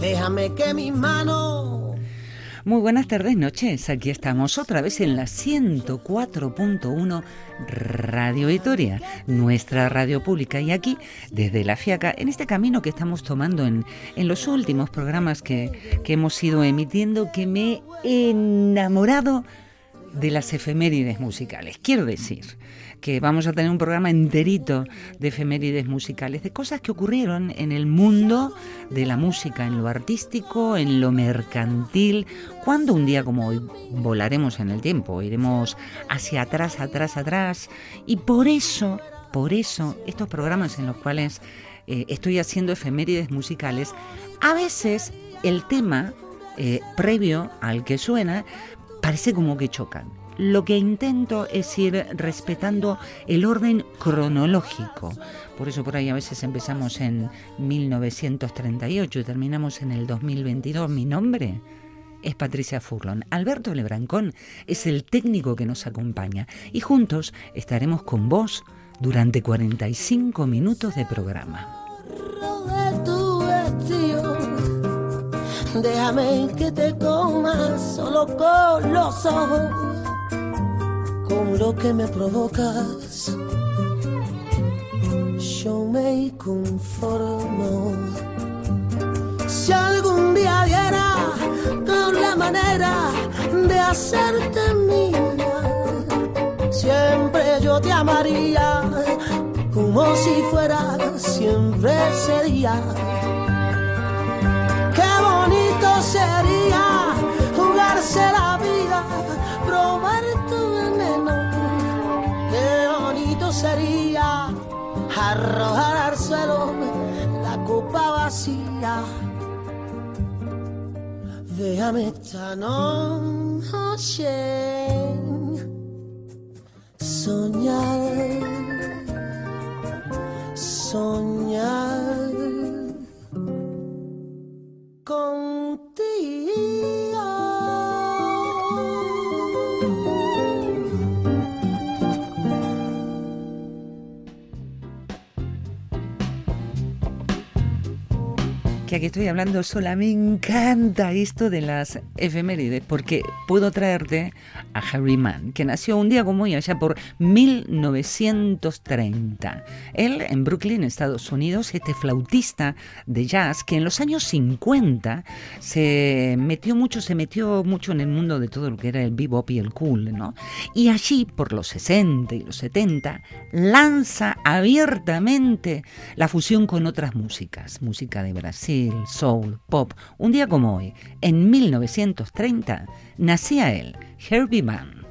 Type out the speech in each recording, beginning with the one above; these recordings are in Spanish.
Déjame que mis manos muy buenas tardes, noches. Aquí estamos otra vez en la 104.1 Radio Vitoria, nuestra radio pública. Y aquí, desde la FIACA, en este camino que estamos tomando en, en los últimos programas que, que hemos ido emitiendo, que me he enamorado de las efemérides musicales. Quiero decir, que vamos a tener un programa enterito de efemérides musicales, de cosas que ocurrieron en el mundo de la música, en lo artístico, en lo mercantil, cuando un día como hoy volaremos en el tiempo, iremos hacia atrás, atrás, atrás, y por eso, por eso, estos programas en los cuales eh, estoy haciendo efemérides musicales, a veces el tema eh, previo al que suena parece como que chocan lo que intento es ir respetando el orden cronológico. Por eso por ahí a veces empezamos en 1938 y terminamos en el 2022. Mi nombre es Patricia Furlon. Alberto Lebrancón es el técnico que nos acompaña y juntos estaremos con vos durante 45 minutos de programa. Déjame que te coma solo con los ojos con lo que me provocas. Yo me conformo. Si algún día diera con la manera de hacerte mía, siempre yo te amaría como si fuera siempre sería. Qué bonito sería jugarse la vida, sería arrojar al suelo la copa vacía. Déjame esta noche soñar, soñar contigo. Que estoy hablando sola, me encanta esto de las efemérides, porque puedo traerte a Harry Mann, que nació un día como hoy, allá por 1930. Él, en Brooklyn, Estados Unidos, este flautista de jazz, que en los años 50 se metió mucho, se metió mucho en el mundo de todo lo que era el bebop y el cool, ¿no? Y allí, por los 60 y los 70, lanza abiertamente la fusión con otras músicas, música de Brasil, soul, pop. Un día como hoy, en 1930, nacía él, Herbie Mann.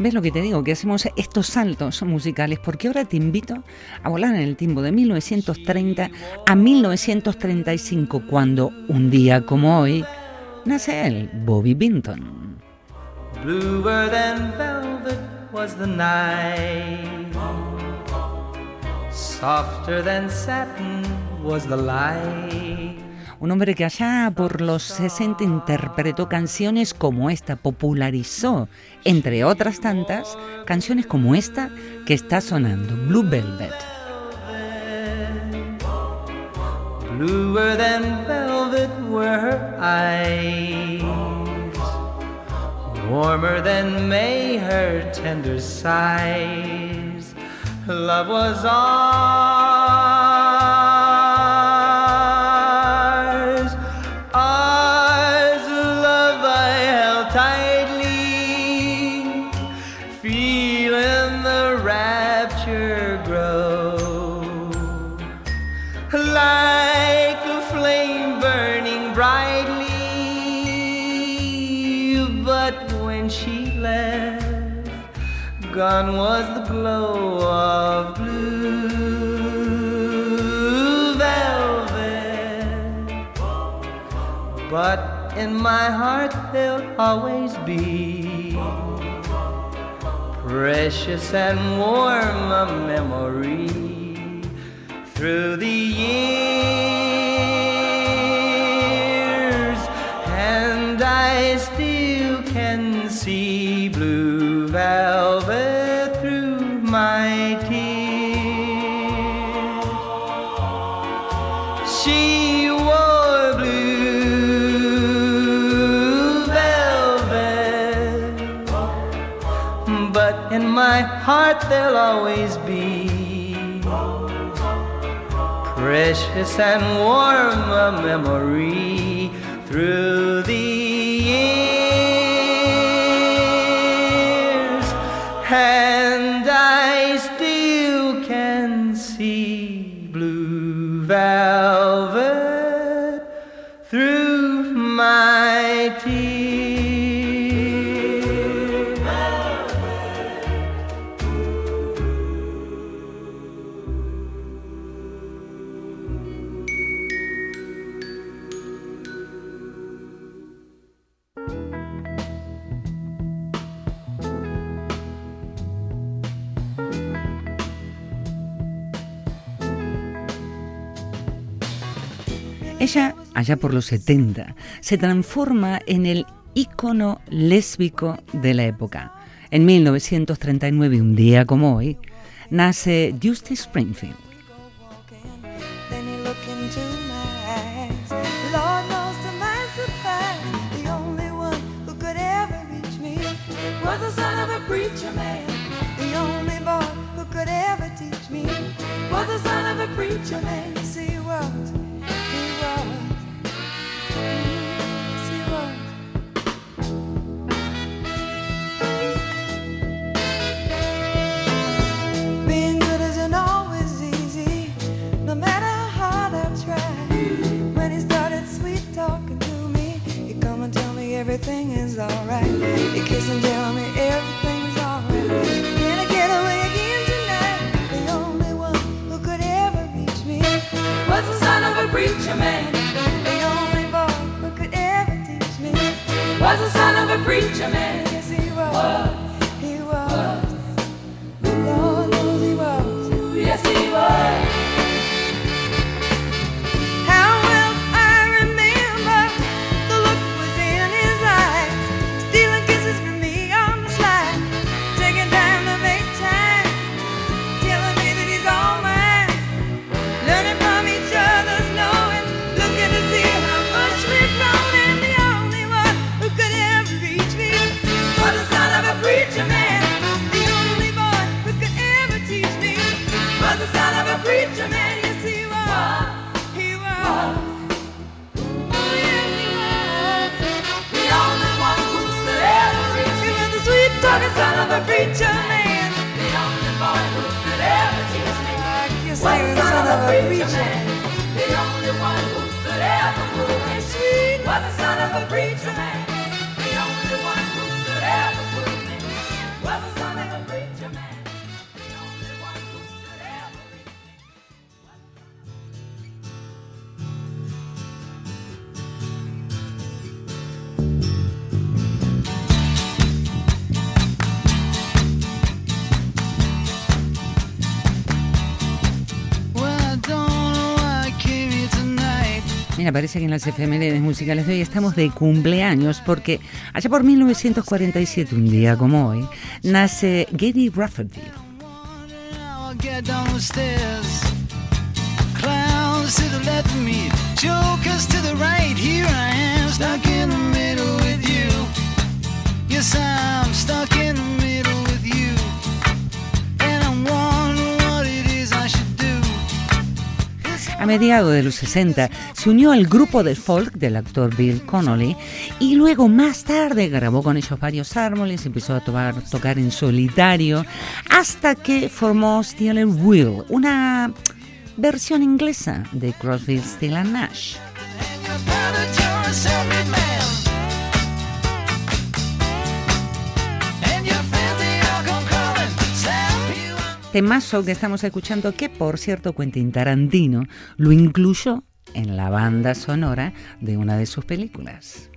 ¿Ves lo que te digo? Que hacemos estos saltos musicales porque ahora te invito a volar en el tiempo de 1930 a 1935 cuando un día como hoy nace él, Bobby Binton. Bluer than velvet was the night. Softer than satin was the light. Un hombre que allá por los 60 interpretó canciones como esta, popularizó, entre otras tantas, canciones como esta que está sonando, Blue Velvet. Bluer than velvet were her eyes, warmer than May her tender sighs. Love was ours, was the glow of blue velvet. But in my heart, there'll always be precious and warm a memory through the years, there'll always be. Precious and warm a memory through the years, and Ella, allá por los 70, se transforma en el ícono lésbico de la época. En 1939, un día como hoy, nace Justice Springfield. Alright. He kiss and tell me everything's alright. Can I get away again tonight? The only one who could ever reach me was the son of a preacher man. The only boy who could ever teach me was the son of a preacher man. Yes, he was. He was. The Lord knows he was. Yes, he was. Que en las efemérides musicales de hoy estamos de cumpleaños porque allá por 1947, un día como hoy, nace Geddy Rafferty. Mediados de los 60 se unió al grupo de folk del actor Bill Connolly y luego más tarde grabó con ellos varios árboles, empezó a tocar, en solitario hasta que formó Steeler Wheel, una versión inglesa de Crosby, Still and Nash. Temazo que estamos escuchando que por cierto Quentin Tarantino lo incluyó en la banda sonora de una de sus películas.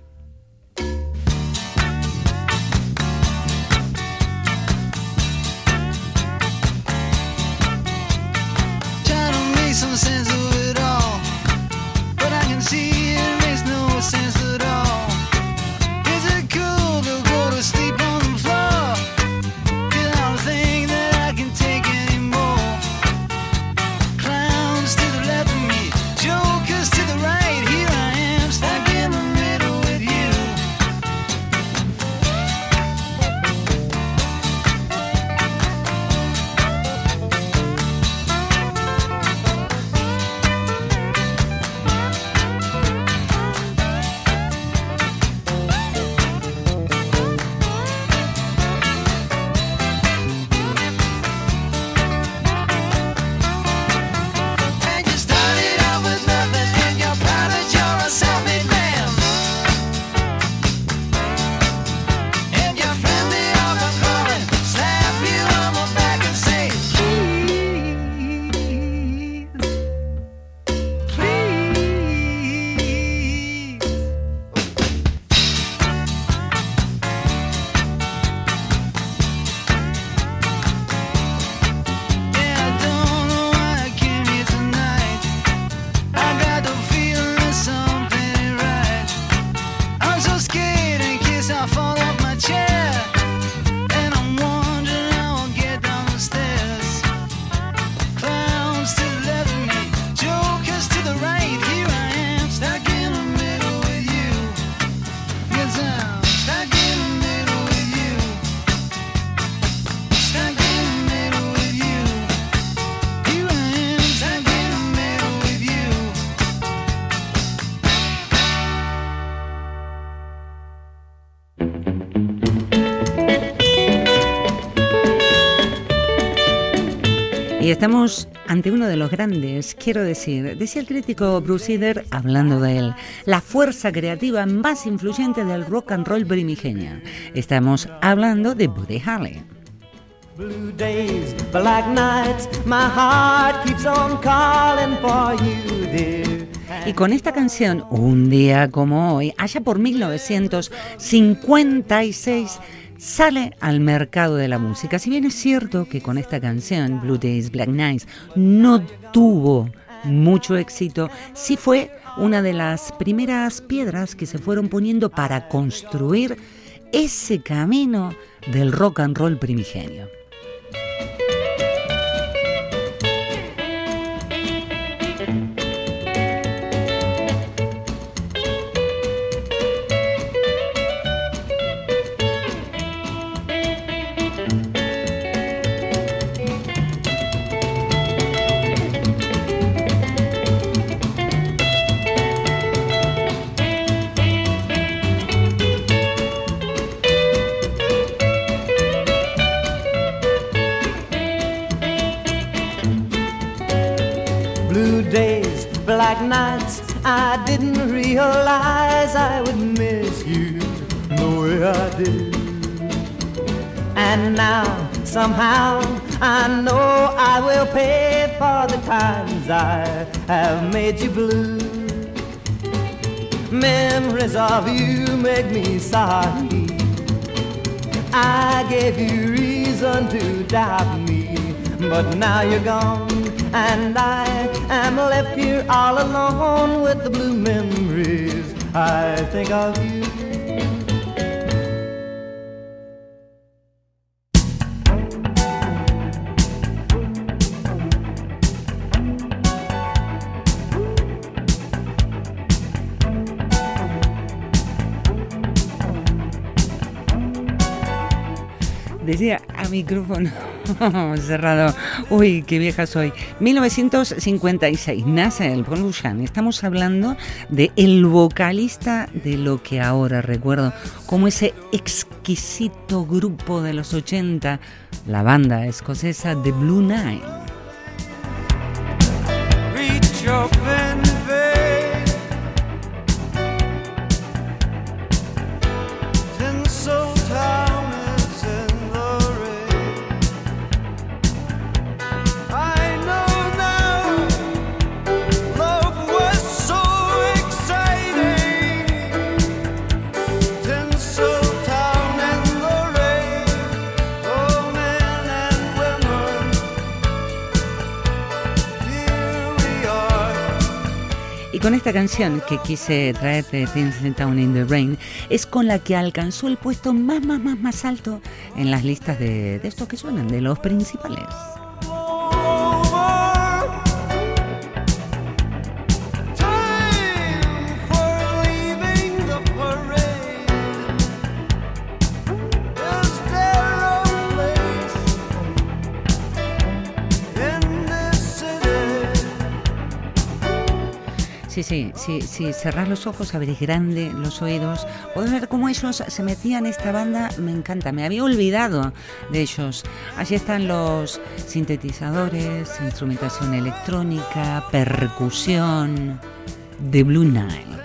Y estamos ante uno de los grandes, quiero decir, decía el crítico Bruce Eder, hablando de él, la fuerza creativa más influyente del rock and roll primigenio. Estamos hablando de Buddy Holly. Blue days, black nights, my heart keeps on calling for you, dear. Y con esta canción, un día como hoy, allá por 1956, sale al mercado de la música. Si bien es cierto que con esta canción, Blue Days, Black Nights, no tuvo mucho éxito, sí fue una de las primeras piedras que se fueron poniendo para construir ese camino del rock and roll primigenio. Nights, I didn't realize I would miss you the way I did. And now somehow I know I will pay for the times I have made you blue. Memories of you make me sorry. I gave you reason to doubt me, but now you're gone, and I am left here all alone with the blue memories. I think of you. Decía a micrófono cerrado. Uy, qué vieja soy. 1956 nace el Pollution. Estamos hablando de el vocalista de lo que ahora recuerdo como ese exquisito grupo de los 80, la banda escocesa The Blue Nile. Con esta canción que quise traer de Vincent Town in the Rain es con la que alcanzó el puesto más, más, más, más alto en las listas de, de estos que suenan, de los principales. Sí, sí, sí, sí, cerrar los ojos, abrir grande los oídos, poder ver cómo ellos se metían esta banda, me encanta, me había olvidado de ellos. Allí están los sintetizadores, instrumentación electrónica, percusión, de Blue Nile.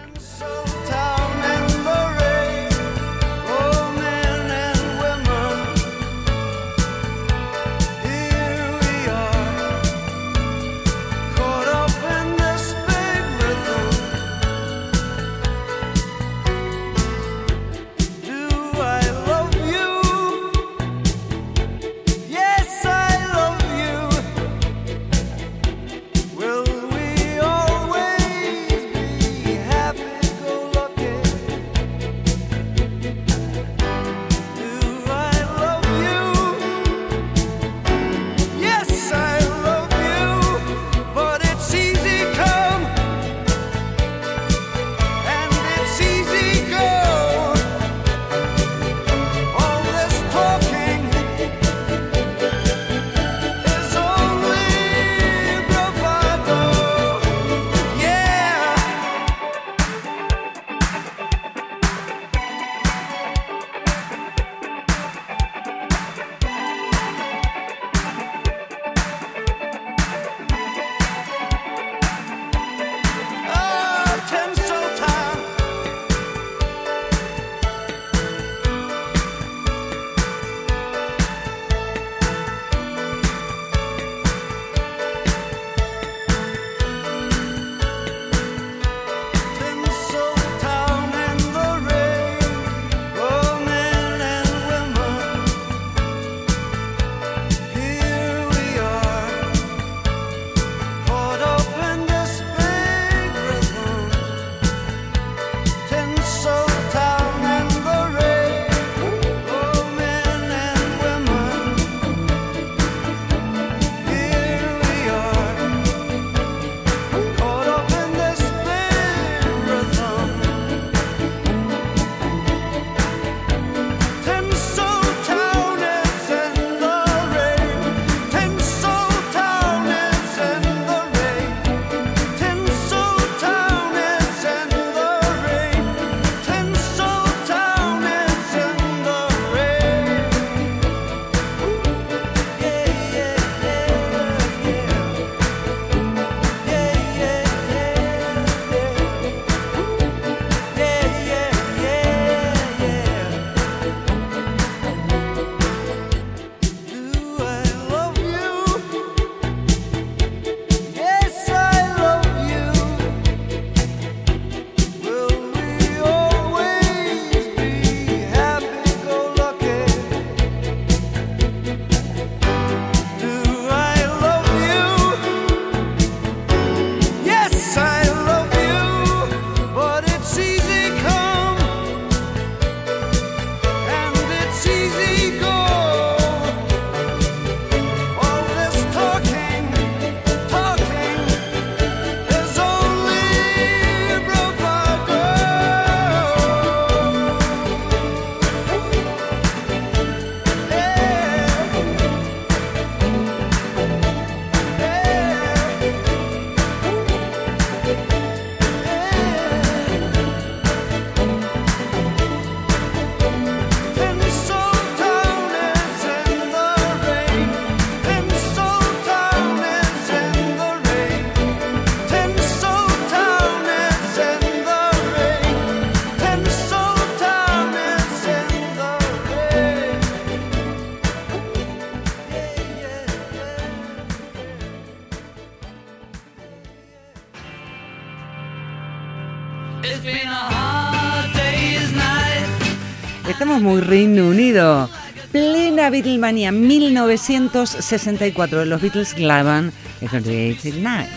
Plena Beatlemania 1964. Los Beatles graban el Creative Night.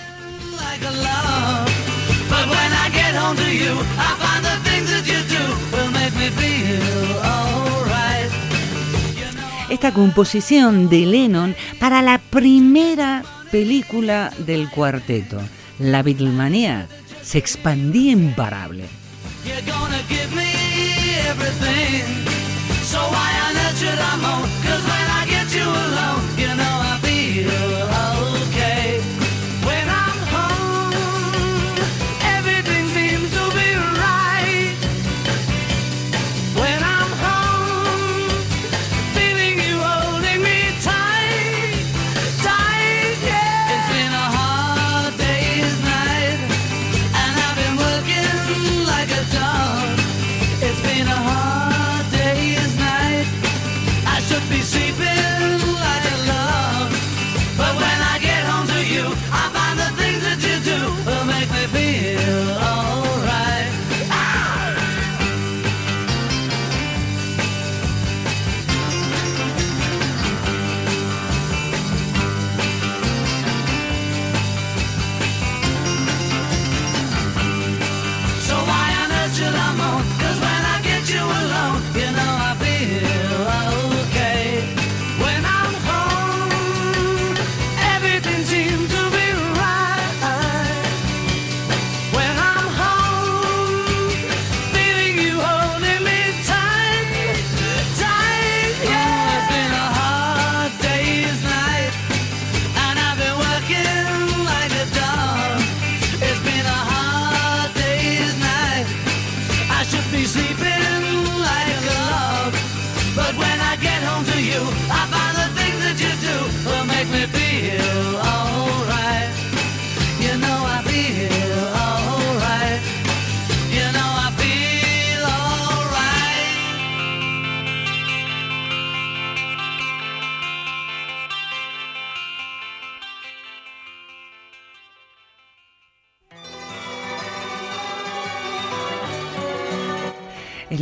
Esta composición de Lennon para la primera película del cuarteto. La Beatlemania se expandía imparable. You're gonna give me everything. So why on earth should I moan? Cause when I get you alone, you know I feel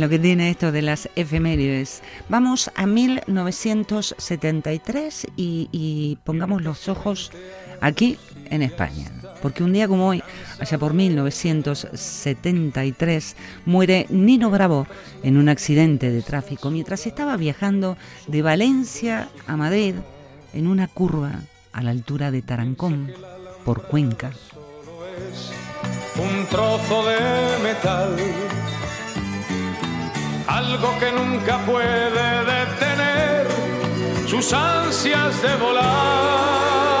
lo que tiene esto de las efemérides. Vamos a 1973 y, pongamos los ojos aquí en España. Porque un día como hoy, allá por 1973, muere Nino Bravo en un accidente de tráfico mientras estaba viajando de Valencia a Madrid en una curva a la altura de Tarancón, por Cuenca. un trozo de metal, algo que nunca puede detener sus ansias de volar,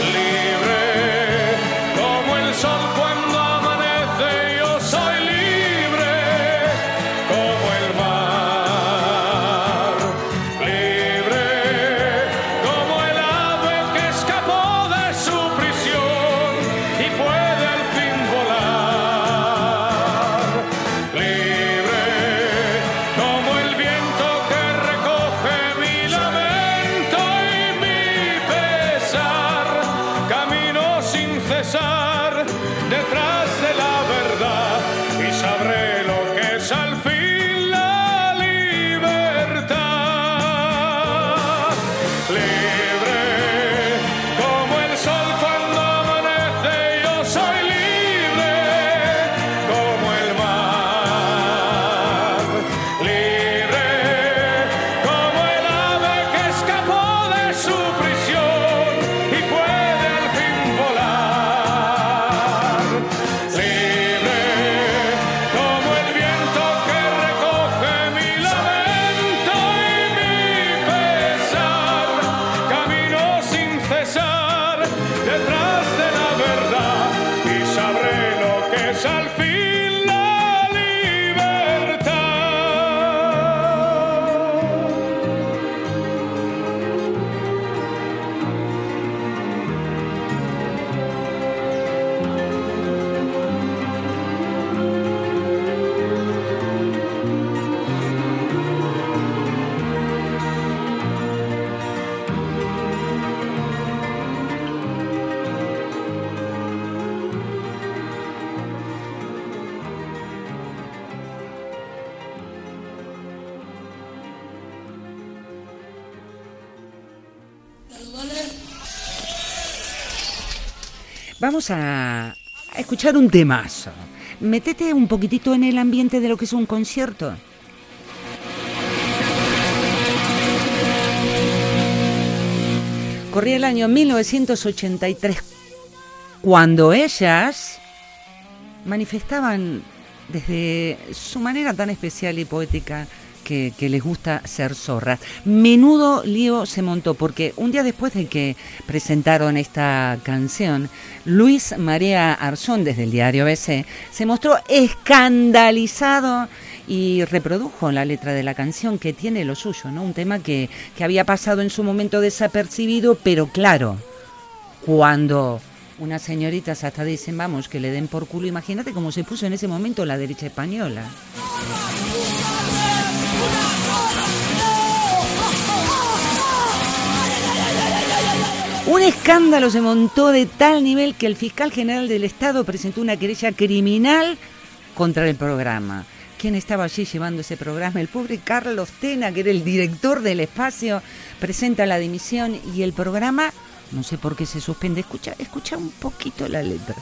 Leave Vamos a, escuchar un temazo. Metete un poquitito en el ambiente de lo que es un concierto. Corría el año 1983 cuando ellas manifestaban desde su manera tan especial y poética que, les gusta ser zorras. Menudo lío se montó porque un día después de que presentaron esta canción, Luis María Arzón desde el diario ABC se mostró escandalizado y reprodujo la letra de la canción que tiene lo suyo, ¿no? Un tema que, que había pasado en su momento desapercibido, pero claro, cuando unas señoritas hasta dicen, vamos, que le den por culo, imagínate cómo se puso en ese momento la derecha española. Un escándalo se montó de tal nivel que el fiscal general del Estado presentó una querella criminal contra el programa. ¿Quién estaba allí llevando ese programa? El pobre Carlos Tena, que era el director del espacio, presenta la dimisión y el programa, no sé por qué se suspende. Escucha, escucha un poquito la letra.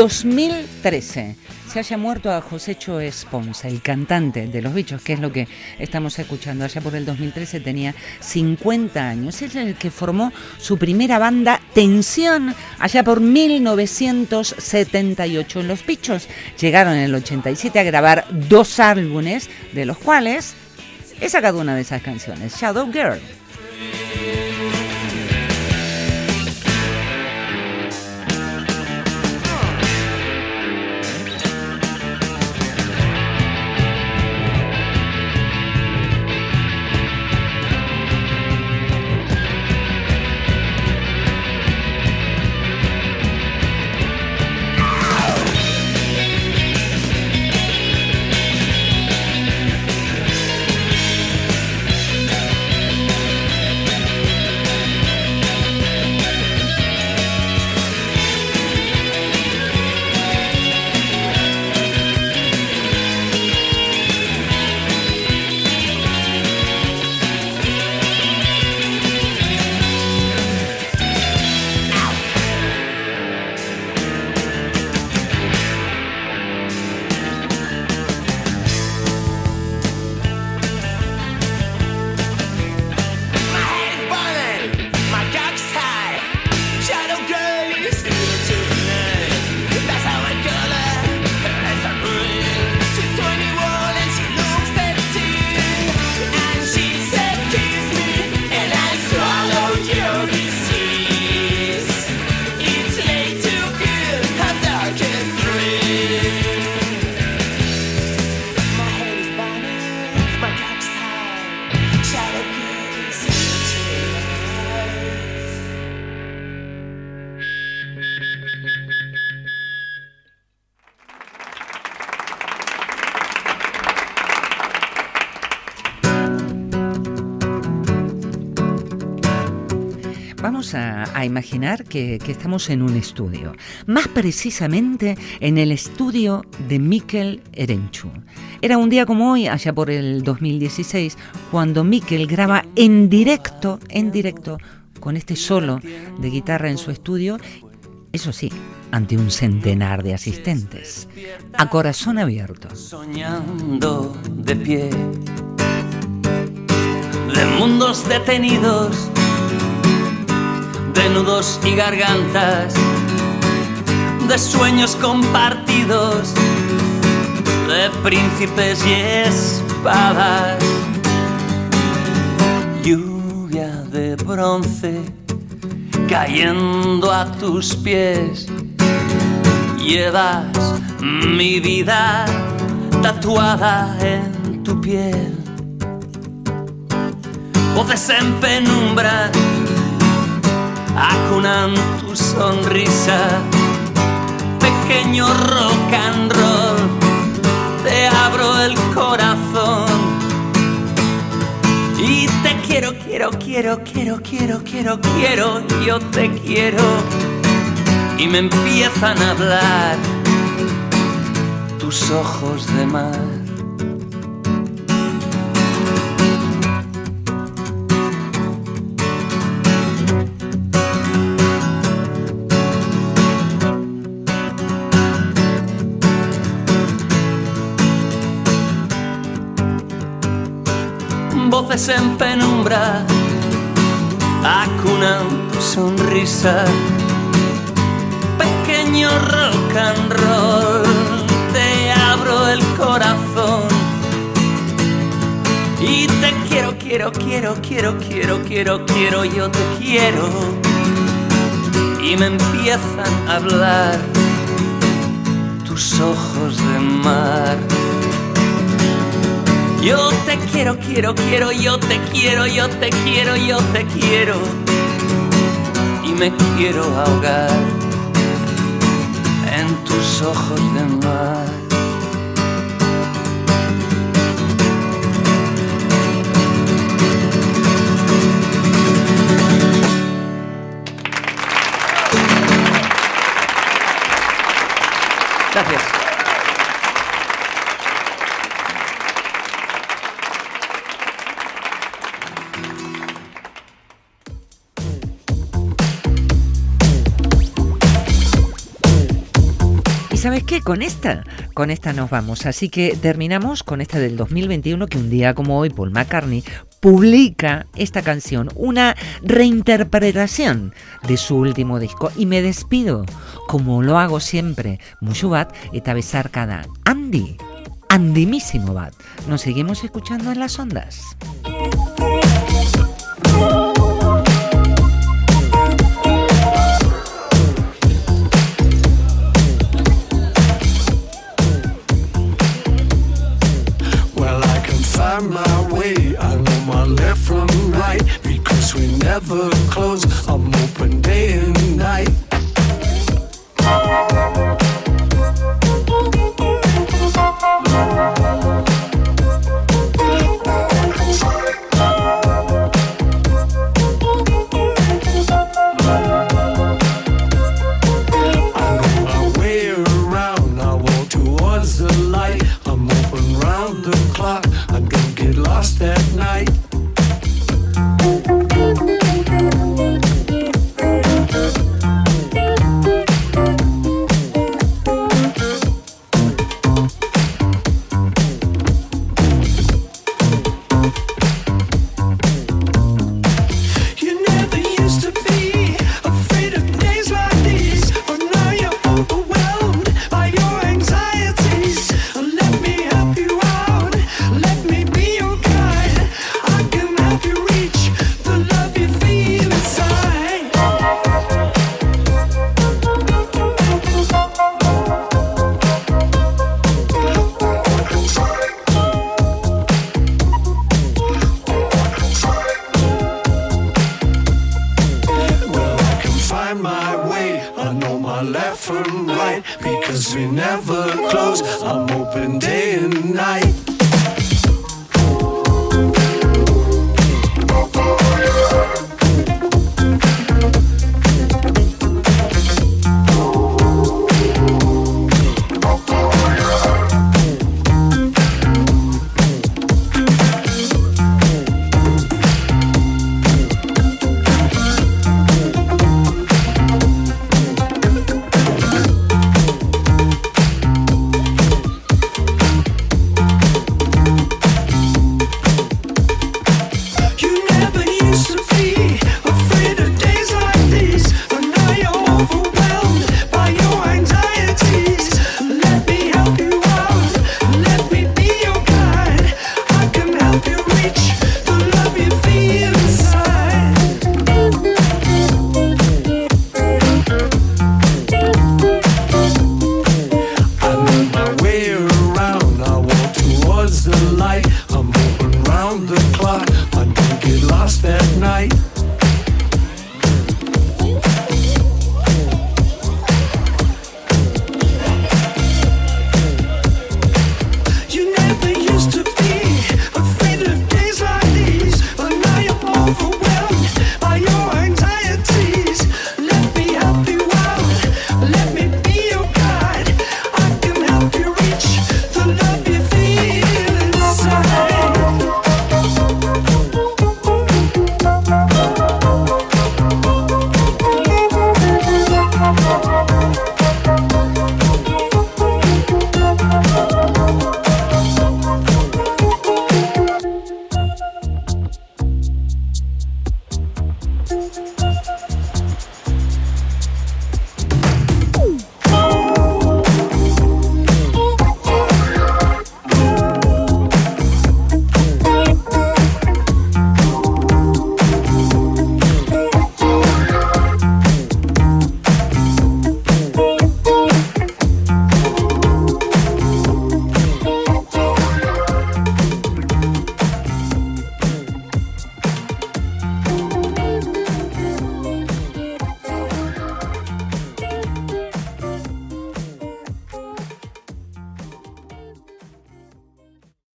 2013. Se haya muerto a Josécho Esponza, el cantante de Los Bichos, que es lo que estamos escuchando. Allá por el 2013 tenía 50 años. Es el que formó su primera banda, Tensión, allá por 1978. Los Bichos llegaron en el 87 a grabar dos álbumes, de los cuales he sacado una de esas canciones, Shadow Girl. Imaginar que, estamos en un estudio, más precisamente en el estudio de Mikel Erenchu. Era un día como hoy, allá por el 2016, cuando Mikel graba en directo, en directo, con este solo de guitarra en su estudio, eso sí, ante un centenar de asistentes, a corazón abierto. soñando de pie de mundos detenidos de nudos y gargantas de sueños compartidos de príncipes y espadas lluvia de bronce cayendo a tus pies Llevas mi vida tatuada en tu piel. Voces en acunan tu sonrisa. Pequeño rock and roll, te abro el corazón. Y te quiero, quiero, quiero, quiero, quiero, quiero, quiero, yo te quiero y me empiezan a hablar tus ojos de mar. Voces en penumbra acunan tu sonrisa. Pequeño rock and roll, te abro el corazón. Y te quiero, quiero, quiero, quiero, quiero, quiero, quiero, yo te quiero. Y me empiezan a hablar tus ojos de mar. Yo te quiero, quiero, quiero, yo te quiero, yo te quiero, yo te quiero y me quiero ahogar en tus ojos de mar. Gracias. ¿Y sabes qué? Con esta, con esta nos vamos. Así que terminamos con esta del 2021 que un día como hoy Paul McCartney publica esta canción, una reinterpretación de su último disco. Y me despido, como lo hago siempre, mucho bat, eta besar cada Andy, andimísimo bat. Nos seguimos escuchando en las ondas. I